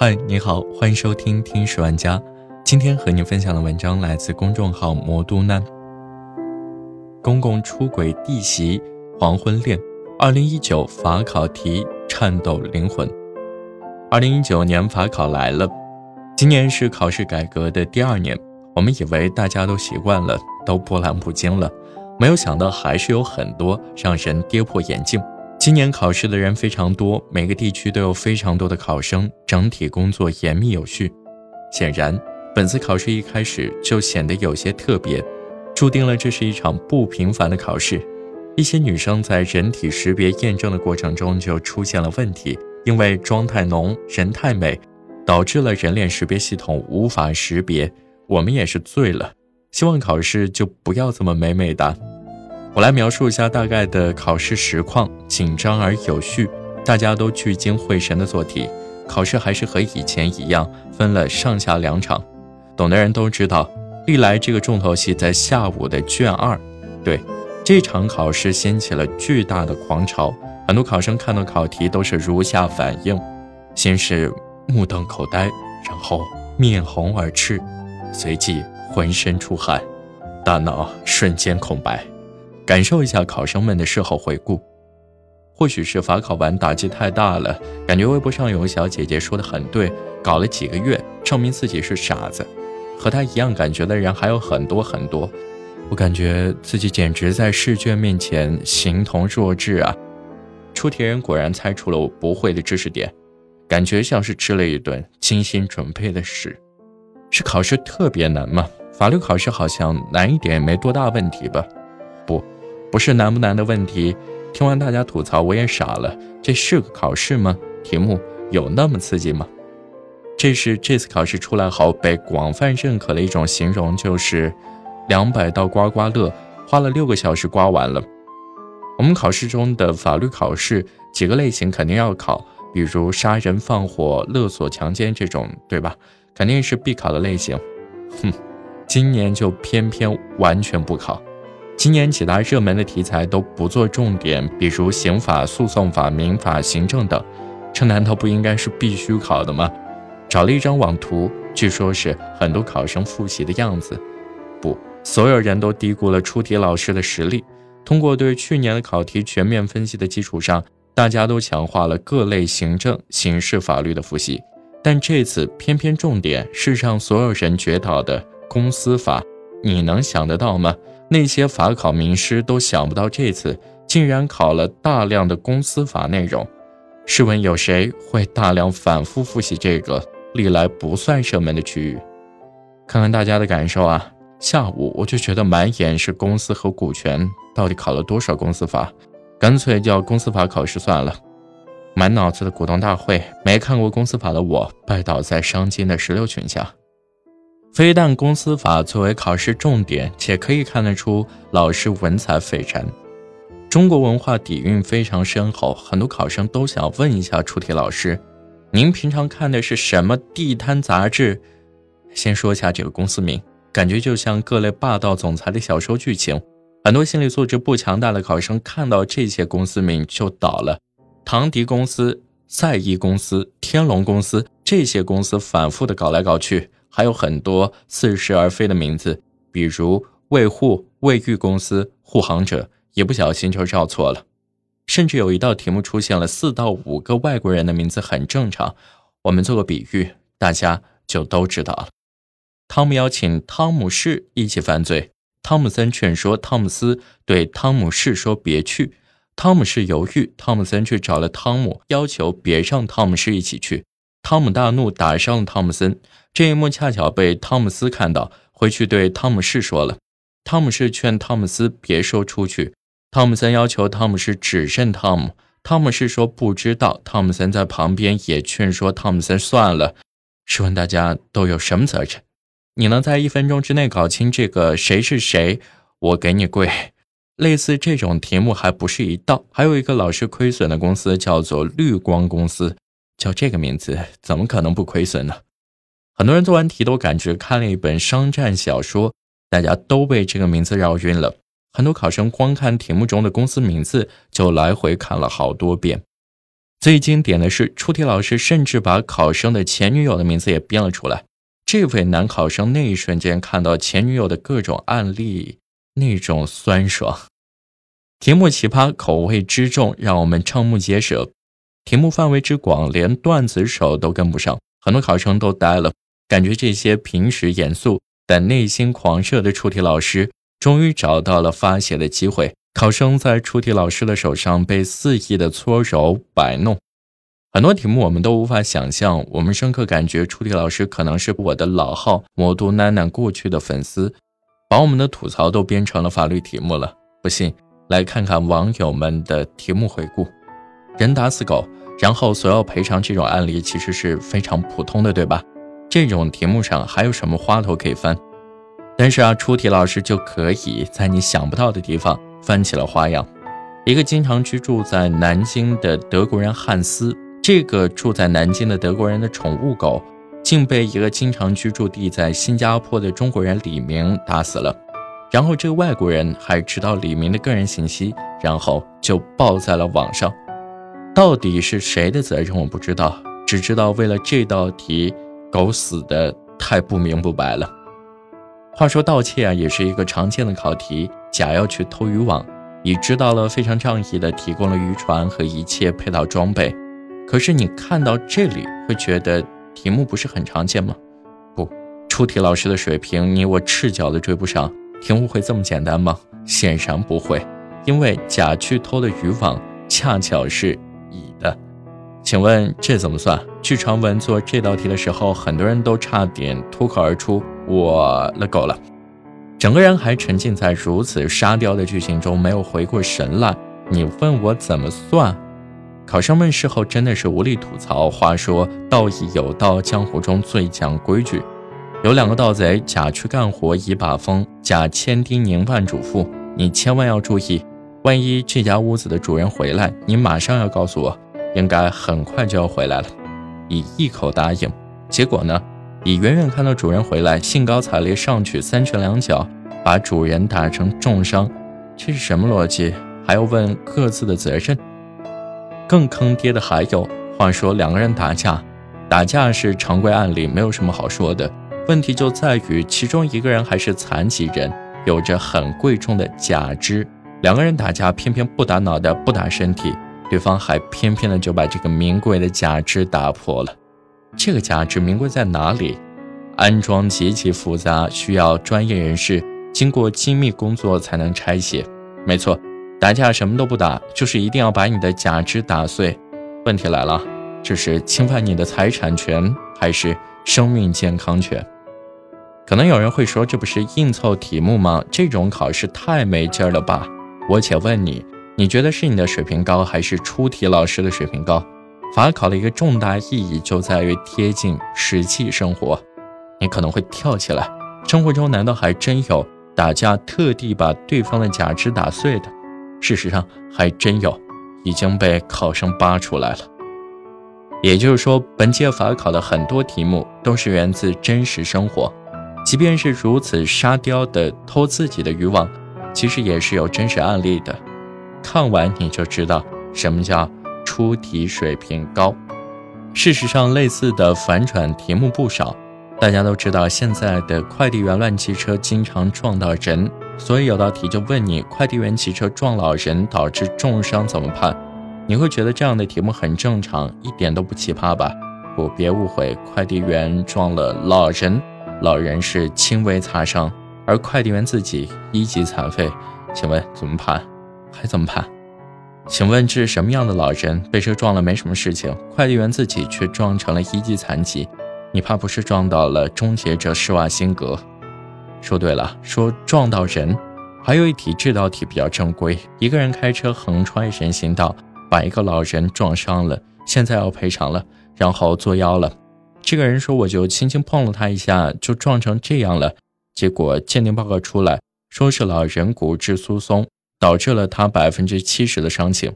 嗨，你好，欢迎收听听十万家。今天和你分享的文章来自公众号魔都难。公公出轨弟媳，黄昏恋。二零一九法考题颤抖灵魂。二零一九年法考来了，今年是考试改革的第二年，我们以为大家都习惯了，都波澜不惊了，没有想到还是有很多让人跌破眼镜。今年考试的人非常多，每个地区都有非常多的考生，整体工作严密有序。显然，本次考试一开始就显得有些特别，注定了这是一场不平凡的考试。一些女生在人体识别验证的过程中就出现了问题，因为妆太浓、人太美，导致了人脸识别系统无法识别。我们也是醉了，希望考试就不要这么美美的。我来描述一下大概的考试实况，紧张而有序，大家都聚精会神的做题。考试还是和以前一样，分了上下两场。懂的人都知道，历来这个重头戏在下午的卷二。对，这场考试掀起了巨大的狂潮，很多考生看到考题都是如下反应：先是目瞪口呆，然后面红耳赤，随即浑身出汗，大脑瞬间空白。感受一下考生们的事后回顾，或许是法考完打击太大了，感觉微博上有个小姐姐说的很对，搞了几个月，证明自己是傻子。和她一样感觉的人还有很多很多，我感觉自己简直在试卷面前形同弱智啊！出题人果然猜出了我不会的知识点，感觉像是吃了一顿精心准备的屎。是考试特别难吗？法律考试好像难一点没多大问题吧？不。是难不难的问题，听完大家吐槽，我也傻了。这是个考试吗？题目有那么刺激吗？这是这次考试出来后被广泛认可的一种形容，就是两百道刮刮乐花了六个小时刮完了。我们考试中的法律考试几个类型肯定要考，比如杀人放火、勒索强奸这种，对吧？肯定是必考的类型。哼，今年就偏偏完全不考。今年几大热门的题材都不做重点，比如刑法、诉讼法、民法、行政等，这难道不应该是必须考的吗？找了一张网图，据说是很多考生复习的样子。不，所有人都低估了出题老师的实力。通过对去年的考题全面分析的基础上，大家都强化了各类行政、刑事法律的复习，但这次偏偏重点是让所有人绝倒的公司法。你能想得到吗？那些法考名师都想不到，这次竟然考了大量的公司法内容。试问有谁会大量反复复习这个历来不算热门的区域？看看大家的感受啊！下午我就觉得满眼是公司和股权，到底考了多少公司法？干脆叫公司法考试算了。满脑子的股东大会，没看过公司法的我，拜倒在商金的石榴裙下。非但公司法作为考试重点，且可以看得出老师文采斐然，中国文化底蕴非常深厚。很多考生都想问一下出题老师：“您平常看的是什么地摊杂志？”先说一下这个公司名，感觉就像各类霸道总裁的小说剧情。很多心理素质不强大的考生看到这些公司名就倒了：唐迪公司、赛义公司、天龙公司，这些公司反复的搞来搞去。还有很多似是而非的名字，比如卫护、卫浴公司、护航者，一不小心就绕错了。甚至有一道题目出现了四到五个外国人的名字，很正常。我们做个比喻，大家就都知道了。汤姆邀请汤姆士一起犯罪，汤姆森劝说汤姆斯，对汤姆士说别去。汤姆士犹豫，汤姆森去找了汤姆，要求别让汤姆士一起去。汤姆大怒，打伤了汤姆森。这一幕恰巧被汤姆斯看到，回去对汤姆士说了。汤姆士劝汤姆斯别说出去。汤姆森要求汤姆士指认汤姆。汤姆士说不知道。汤姆森在旁边也劝说汤姆森算了。试问大家都有什么责任？你能在一分钟之内搞清这个谁是谁，我给你跪。类似这种题目还不是一道，还有一个老是亏损的公司叫做绿光公司。叫这个名字，怎么可能不亏损呢？很多人做完题都感觉看了一本商战小说，大家都被这个名字绕晕了。很多考生光看题目中的公司名字就来回看了好多遍。最经典的是出题老师甚至把考生的前女友的名字也编了出来。这位男考生那一瞬间看到前女友的各种案例，那种酸爽。题目奇葩，口味之重，让我们瞠目结舌。题目范围之广，连段子手都跟不上，很多考生都呆了，感觉这些平时严肃但内心狂热的出题老师，终于找到了发泄的机会。考生在出题老师的手上被肆意的搓揉摆弄，很多题目我们都无法想象。我们深刻感觉出题老师可能是我的老号魔都囡囡过去的粉丝，把我们的吐槽都编成了法律题目了。不信。来看看网友们的题目回顾：人打死狗，然后索要赔偿这种案例其实是非常普通的，对吧？这种题目上还有什么花头可以翻？但是啊，出题老师就可以在你想不到的地方翻起了花样。一个经常居住在南京的德国人汉斯，这个住在南京的德国人的宠物狗，竟被一个经常居住地在新加坡的中国人李明打死了。然后这个外国人还知道李明的个人信息，然后就爆在了网上。到底是谁的责任我不知道，只知道为了这道题，狗死的太不明不白了。话说盗窃啊，也是一个常见的考题，甲要去偷渔网，乙知道了非常仗义的提供了渔船和一切配套装备。可是你看到这里会觉得题目不是很常见吗？不，出题老师的水平你我赤脚的追不上。题目会这么简单吗？显然不会，因为甲去偷的渔网恰巧是。请问这怎么算？据传闻做这道题的时候，很多人都差点脱口而出“我了狗了”，整个人还沉浸在如此沙雕的剧情中，没有回过神来。你问我怎么算？考生们事后真的是无力吐槽。话说道义有道，江湖中最讲规矩。有两个盗贼，甲去干活，乙把风。甲千叮咛万嘱咐，你千万要注意，万一这家屋子的主人回来，你马上要告诉我，应该很快就要回来了。乙一口答应。结果呢？乙远远看到主人回来，兴高采烈上去三拳两脚，把主人打成重伤。这是什么逻辑？还要问各自的责任？更坑爹的还有，话说两个人打架，打架是常规案例，没有什么好说的。问题就在于，其中一个人还是残疾人，有着很贵重的假肢。两个人打架，偏偏不打脑袋，不打身体，对方还偏偏的就把这个名贵的假肢打破了。这个假肢名贵在哪里？安装极其复杂，需要专业人士经过精密工作才能拆卸。没错，打架什么都不打，就是一定要把你的假肢打碎。问题来了，这是侵犯你的财产权，还是生命健康权？可能有人会说，这不是硬凑题目吗？这种考试太没劲儿了吧！我且问你，你觉得是你的水平高，还是出题老师的水平高？法考的一个重大意义就在于贴近实际生活。你可能会跳起来，生活中难道还真有打架特地把对方的假肢打碎的？事实上，还真有，已经被考生扒出来了。也就是说，本届法考的很多题目都是源自真实生活。即便是如此沙雕的偷自己的渔网，其实也是有真实案例的。看完你就知道什么叫出题水平高。事实上，类似的反转题目不少。大家都知道，现在的快递员乱骑车，经常撞到人，所以有道题就问你：快递员骑车撞老人导致重伤怎么判？你会觉得这样的题目很正常，一点都不奇葩吧？不，别误会，快递员撞了老人。老人是轻微擦伤，而快递员自己一级残废，请问怎么判？还怎么判？请问这是什么样的老人？被车撞了没什么事情，快递员自己却撞成了一级残疾，你怕不是撞到了终结者施瓦辛格？说对了，说撞到人。还有一题，这道题比较正规，一个人开车横穿人行道，把一个老人撞伤了，现在要赔偿了，然后作妖了。这个人说：“我就轻轻碰了他一下，就撞成这样了。结果鉴定报告出来，说是老人骨质疏松，导致了他百分之七十的伤情。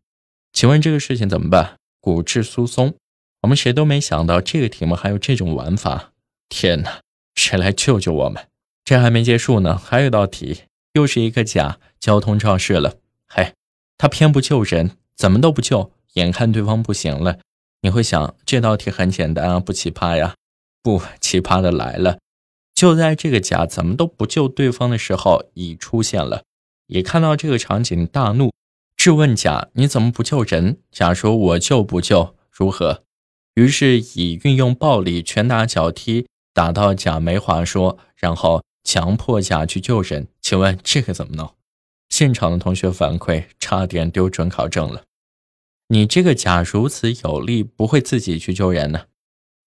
请问这个事情怎么办？骨质疏松，我们谁都没想到这个题目还有这种玩法。天哪，谁来救救我们？这还没结束呢，还有一道题，又是一个甲交通肇事了。嘿，他偏不救人，怎么都不救，眼看对方不行了，你会想这道题很简单啊，不奇葩呀？不，奇葩的来了，就在这个甲怎么都不救对方的时候，乙出现了。乙看到这个场景，大怒，质问甲：“你怎么不救人？”甲说：“我救不救如何？”于是乙运用暴力，拳打脚踢，打到甲没话说，然后强迫甲去救人。请问这个怎么弄？现场的同学反馈，差点丢准考证了。你这个甲如此有力，不会自己去救人呢？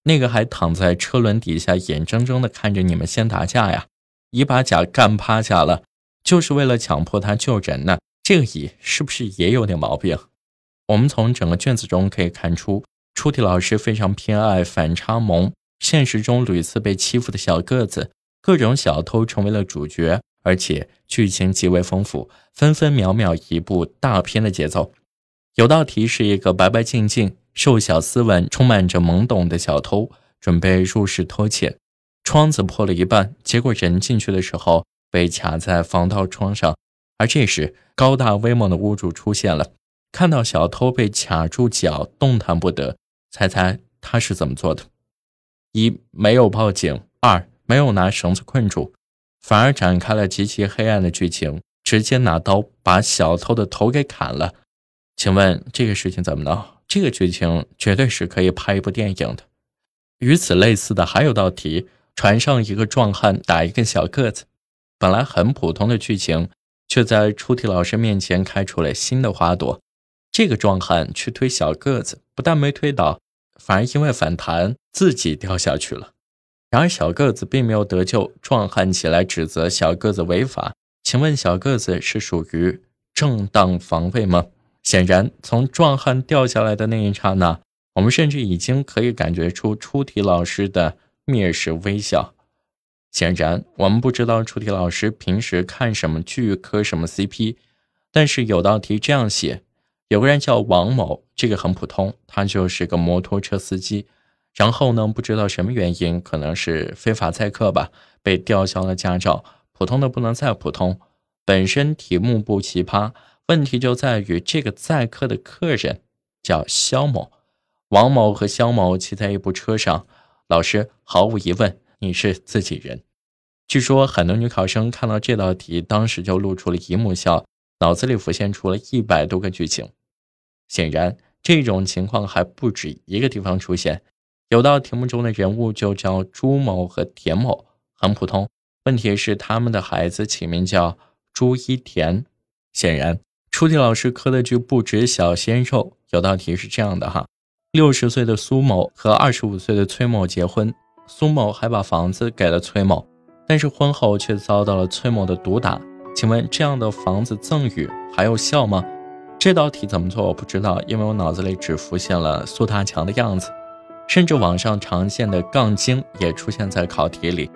那个还躺在车轮底下，眼睁睁的看着你们先打架呀？乙把甲干趴下了。就是为了强迫他救人呢，这个乙是不是也有点毛病？我们从整个卷子中可以看出，出题老师非常偏爱反差萌，现实中屡次被欺负的小个子，各种小偷成为了主角，而且剧情极为丰富，分分秒秒一部大片的节奏。有道题是一个白白净净、瘦小斯文、充满着懵懂的小偷，准备入室偷窃，窗子破了一半，结果人进去的时候。被卡在防盗窗上，而这时高大威猛的屋主出现了，看到小偷被卡住脚，动弹不得。猜猜他是怎么做的？一没有报警，二没有拿绳子困住，反而展开了极其黑暗的剧情，直接拿刀把小偷的头给砍了。请问这个事情怎么了？这个剧情绝对是可以拍一部电影的。与此类似的还有道题：船上一个壮汉打一个小个子。本来很普通的剧情，却在出题老师面前开出了新的花朵。这个壮汉去推小个子，不但没推倒，反而因为反弹自己掉下去了。然而小个子并没有得救，壮汉起来指责小个子违法。请问小个子是属于正当防卫吗？显然，从壮汉掉下来的那一刹那，我们甚至已经可以感觉出出题老师的蔑视微笑。显然，我们不知道出题老师平时看什么剧、磕什么 CP，但是有道题这样写：有个人叫王某，这个很普通，他就是个摩托车司机。然后呢，不知道什么原因，可能是非法载客吧，被吊销了驾照。普通的不能再普通。本身题目不奇葩，问题就在于这个载客的客人叫肖某。王某和肖某骑在一部车上，老师毫无疑问，你是自己人。据说很多女考生看到这道题，当时就露出了姨母笑，脑子里浮现出了一百多个剧情。显然，这种情况还不止一个地方出现。有道题目中的人物就叫朱某和田某，很普通。问题是他们的孩子起名叫朱一田。显然，出题老师磕的剧不止小鲜肉。有道题是这样的哈：六十岁的苏某和二十五岁的崔某结婚，苏某还把房子给了崔某。但是婚后却遭到了崔某的毒打，请问这样的房子赠与还有效吗？这道题怎么做我不知道，因为我脑子里只浮现了苏大强的样子，甚至网上常见的杠精也出现在考题里，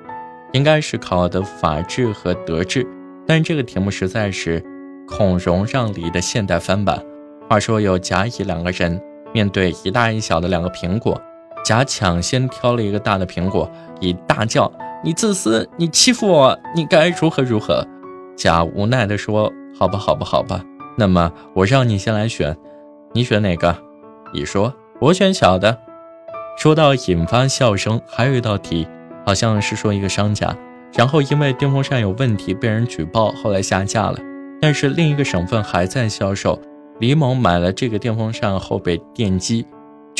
应该是考的法治和德治，但这个题目实在是孔融让梨的现代翻版。话说有甲乙两个人面对一大一小的两个苹果，甲抢先挑了一个大的苹果，乙大叫。你自私，你欺负我，你该如何如何？甲无奈地说：“好吧，好吧，好吧。那么我让你先来选，你选哪个？”乙说：“我选小的。”说到引发笑声，还有一道题，好像是说一个商家，然后因为电风扇有问题被人举报，后来下架了。但是另一个省份还在销售。李某买了这个电风扇后被电击。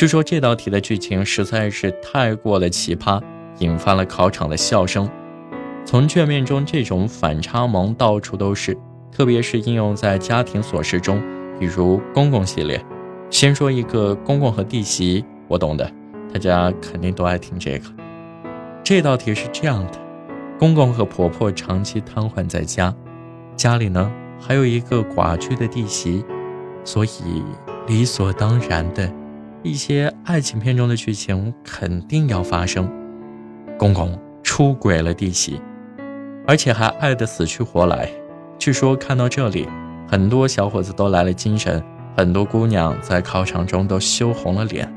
据说这道题的剧情实在是太过的奇葩。引发了考场的笑声。从卷面中，这种反差萌到处都是，特别是应用在家庭琐事中，比如公公系列。先说一个公公和弟媳，我懂的，大家肯定都爱听这个。这道题是这样的：公公和婆婆长期瘫痪在家，家里呢还有一个寡居的弟媳，所以理所当然的一些爱情片中的剧情肯定要发生。公公出轨了弟媳，而且还爱得死去活来。据说看到这里，很多小伙子都来了精神，很多姑娘在考场中都羞红了脸。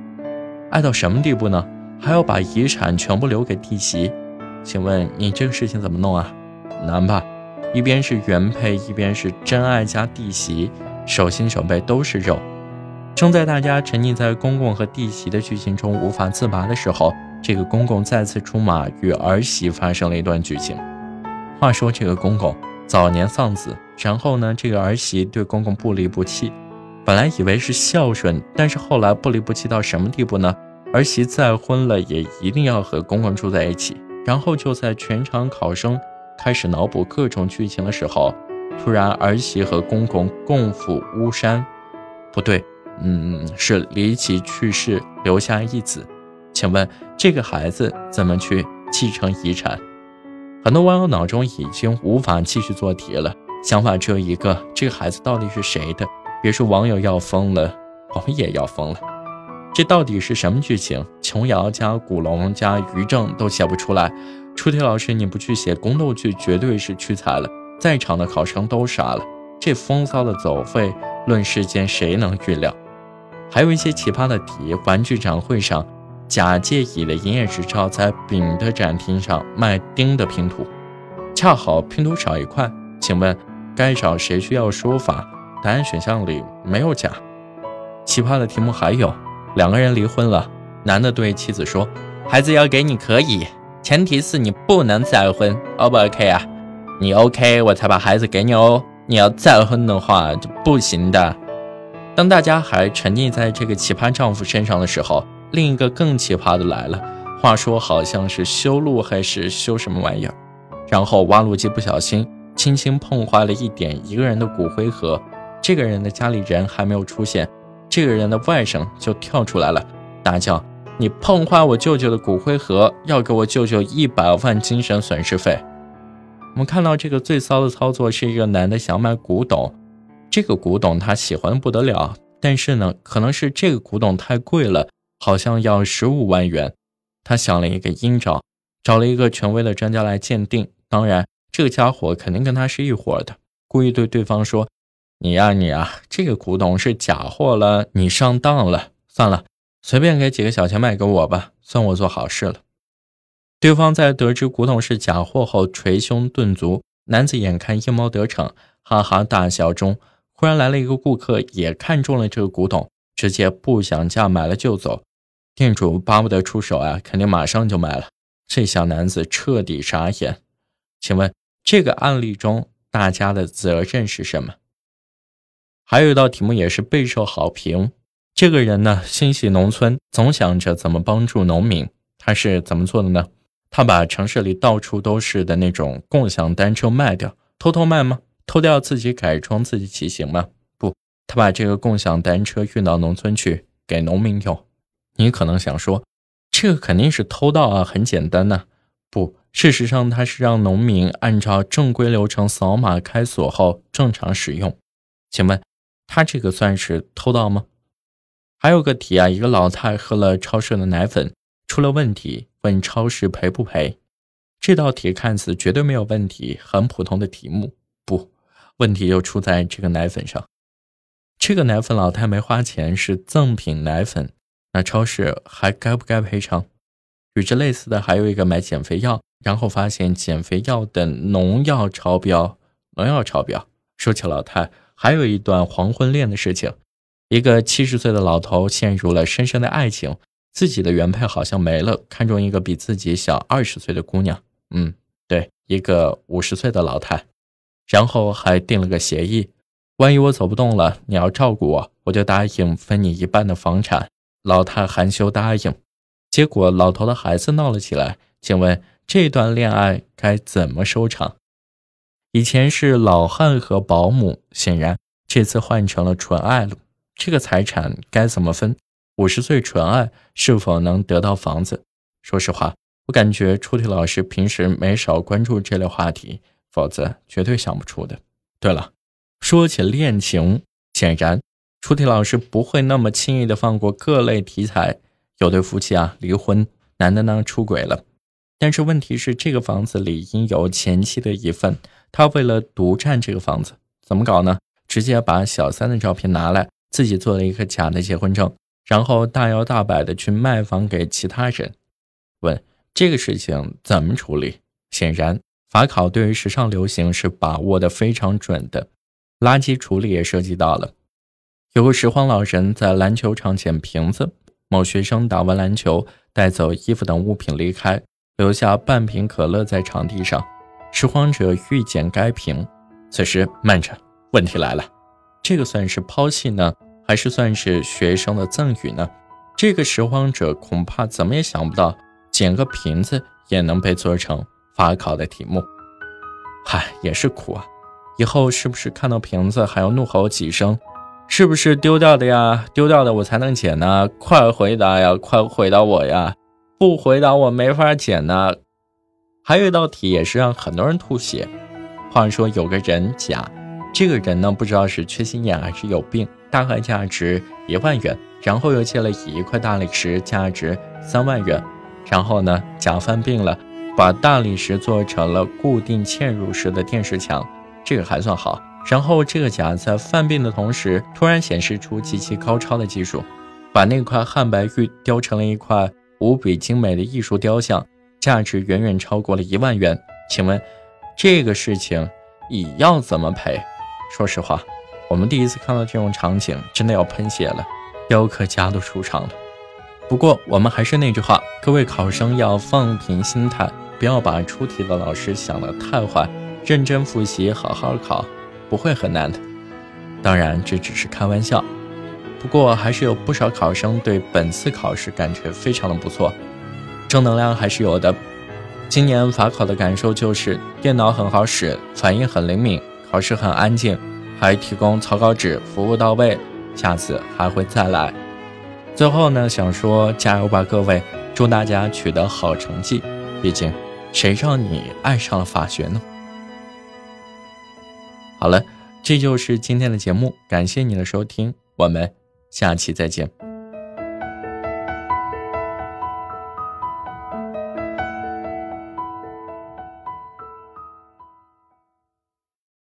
爱到什么地步呢？还要把遗产全部留给弟媳？请问你这个事情怎么弄啊？难吧？一边是原配，一边是真爱加弟媳，手心手背都是肉。正在大家沉溺在公公和弟媳的剧情中无法自拔的时候，这个公公再次出马，与儿媳发生了一段剧情。话说这个公公早年丧子，然后呢，这个儿媳对公公不离不弃，本来以为是孝顺，但是后来不离不弃到什么地步呢？儿媳再婚了也一定要和公公住在一起。然后就在全场考生开始脑补各种剧情的时候，突然儿媳和公公共赴巫山，不对。嗯，是离奇去世，留下一子。请问这个孩子怎么去继承遗产？很多网友脑中已经无法继续做题了，想法只有一个：这个孩子到底是谁的？别说网友要疯了，我们也要疯了。这到底是什么剧情？琼瑶加古龙加于正都写不出来。出题老师，你不去写宫斗剧，绝对是屈才了。在场的考生都傻了。这风骚的走废，论世间谁能预料？还有一些奇葩的题，玩具展会上假借乙的营业执照，在丙的展厅上卖丁的拼图，恰好拼图少一块，请问该找谁需要说法？答案选项里没有假。奇葩的题目还有，两个人离婚了，男的对妻子说：“孩子要给你可以，前提是你不能再婚，O 不 OK 啊？你 OK 我才把孩子给你哦，你要再婚的话就不行的。”当大家还沉溺在这个奇葩丈夫身上的时候，另一个更奇葩的来了。话说好像是修路还是修什么玩意儿，然后挖路机不小心轻轻碰坏了一点一个人的骨灰盒。这个人的家里人还没有出现，这个人的外甥就跳出来了，大叫：“你碰坏我舅舅的骨灰盒，要给我舅舅一百万精神损失费！”我们看到这个最骚的操作是一个男的想买古董。这个古董他喜欢不得了，但是呢，可能是这个古董太贵了，好像要十五万元。他想了一个阴招，找了一个权威的专家来鉴定。当然，这个家伙肯定跟他是一伙的，故意对对方说：“你呀，你呀，这个古董是假货了，你上当了。算了，随便给几个小钱卖给我吧，算我做好事了。”对方在得知古董是假货后，捶胸顿足。男子眼看阴谋得逞，哈哈大笑中。忽然来了一个顾客，也看中了这个古董，直接不想价买了就走。店主巴不得出手啊，肯定马上就买了。这小男子彻底傻眼。请问这个案例中大家的责任是什么？还有一道题目也是备受好评。这个人呢，心系农村，总想着怎么帮助农民。他是怎么做的呢？他把城市里到处都是的那种共享单车卖掉，偷偷卖吗？偷掉自己改装自己骑行吗？不，他把这个共享单车运到农村去给农民用。你可能想说，这个肯定是偷盗啊，很简单呢。不，事实上他是让农民按照正规流程扫码开锁后正常使用。请问，他这个算是偷盗吗？还有个题啊，一个老太喝了超市的奶粉出了问题，问超市赔不赔？这道题看似绝对没有问题，很普通的题目。不。问题就出在这个奶粉上，这个奶粉老太没花钱，是赠品奶粉，那超市还该不该赔偿？与之类似的还有一个买减肥药，然后发现减肥药的农药超标，农药超标。说起老太，还有一段黄昏恋的事情，一个七十岁的老头陷入了深深的爱情，自己的原配好像没了，看中一个比自己小二十岁的姑娘，嗯，对，一个五十岁的老太。然后还定了个协议，万一我走不动了，你要照顾我，我就答应分你一半的房产。老太含羞答应，结果老头的孩子闹了起来。请问这段恋爱该怎么收场？以前是老汉和保姆，显然这次换成了纯爱了。这个财产该怎么分？五十岁纯爱是否能得到房子？说实话，我感觉出题老师平时没少关注这类话题。否则绝对想不出的。对了，说起恋情，显然出题老师不会那么轻易的放过各类题材。有对夫妻啊离婚，男的呢出轨了，但是问题是这个房子里应有前妻的一份，他为了独占这个房子，怎么搞呢？直接把小三的照片拿来，自己做了一个假的结婚证，然后大摇大摆的去卖房给其他人。问这个事情怎么处理？显然。法考对于时尚流行是把握的非常准的，垃圾处理也涉及到了。有个拾荒老人在篮球场捡瓶子，某学生打完篮球，带走衣服等物品离开，留下半瓶可乐在场地上。拾荒者欲捡该瓶，此时慢着，问题来了，这个算是抛弃呢，还是算是学生的赠与呢？这个拾荒者恐怕怎么也想不到，捡个瓶子也能被做成法考的题目。嗨，也是苦啊！以后是不是看到瓶子还要怒吼几声？是不是丢掉的呀？丢掉的我才能捡呢！快回答呀！快回答我呀！不回答我没法捡呢。还有一道题也是让很多人吐血。话说有个人甲，这个人呢不知道是缺心眼还是有病，大概价值一万元，然后又借了乙一块大理石，价值三万元。然后呢，甲犯病了，把大理石做成了固定嵌入式的电视墙，这个还算好。然后，这个甲在犯病的同时，突然显示出极其高超的技术，把那块汉白玉雕成了一块无比精美的艺术雕像，价值远远超过了一万元。请问，这个事情乙要怎么赔？说实话，我们第一次看到这种场景，真的要喷血了，雕刻家都出场了。不过，我们还是那句话，各位考生要放平心态，不要把出题的老师想得太坏，认真复习，好好考。不会很难的，当然这只是开玩笑。不过还是有不少考生对本次考试感觉非常的不错，正能量还是有的。今年法考的感受就是电脑很好使，反应很灵敏，考试很安静，还提供草稿纸，服务到位。下次还会再来。最后呢，想说加油吧，各位，祝大家取得好成绩。毕竟，谁让你爱上了法学呢？好了，这就是今天的节目，感谢你的收听，我们下期再见。